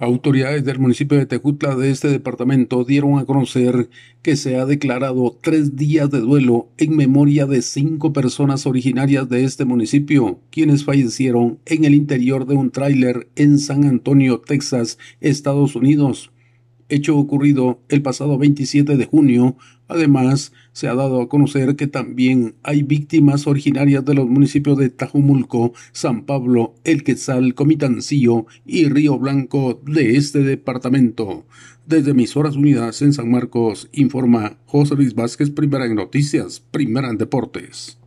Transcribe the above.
Autoridades del municipio de Tejutla de este departamento dieron a conocer que se ha declarado tres días de duelo en memoria de cinco personas originarias de este municipio, quienes fallecieron en el interior de un tráiler en San Antonio, Texas, Estados Unidos hecho ocurrido el pasado 27 de junio. Además, se ha dado a conocer que también hay víctimas originarias de los municipios de Tajumulco, San Pablo, El Quetzal, Comitancillo y Río Blanco de este departamento. Desde Emisoras Unidas en San Marcos, informa José Luis Vázquez, primera en noticias, primera en deportes.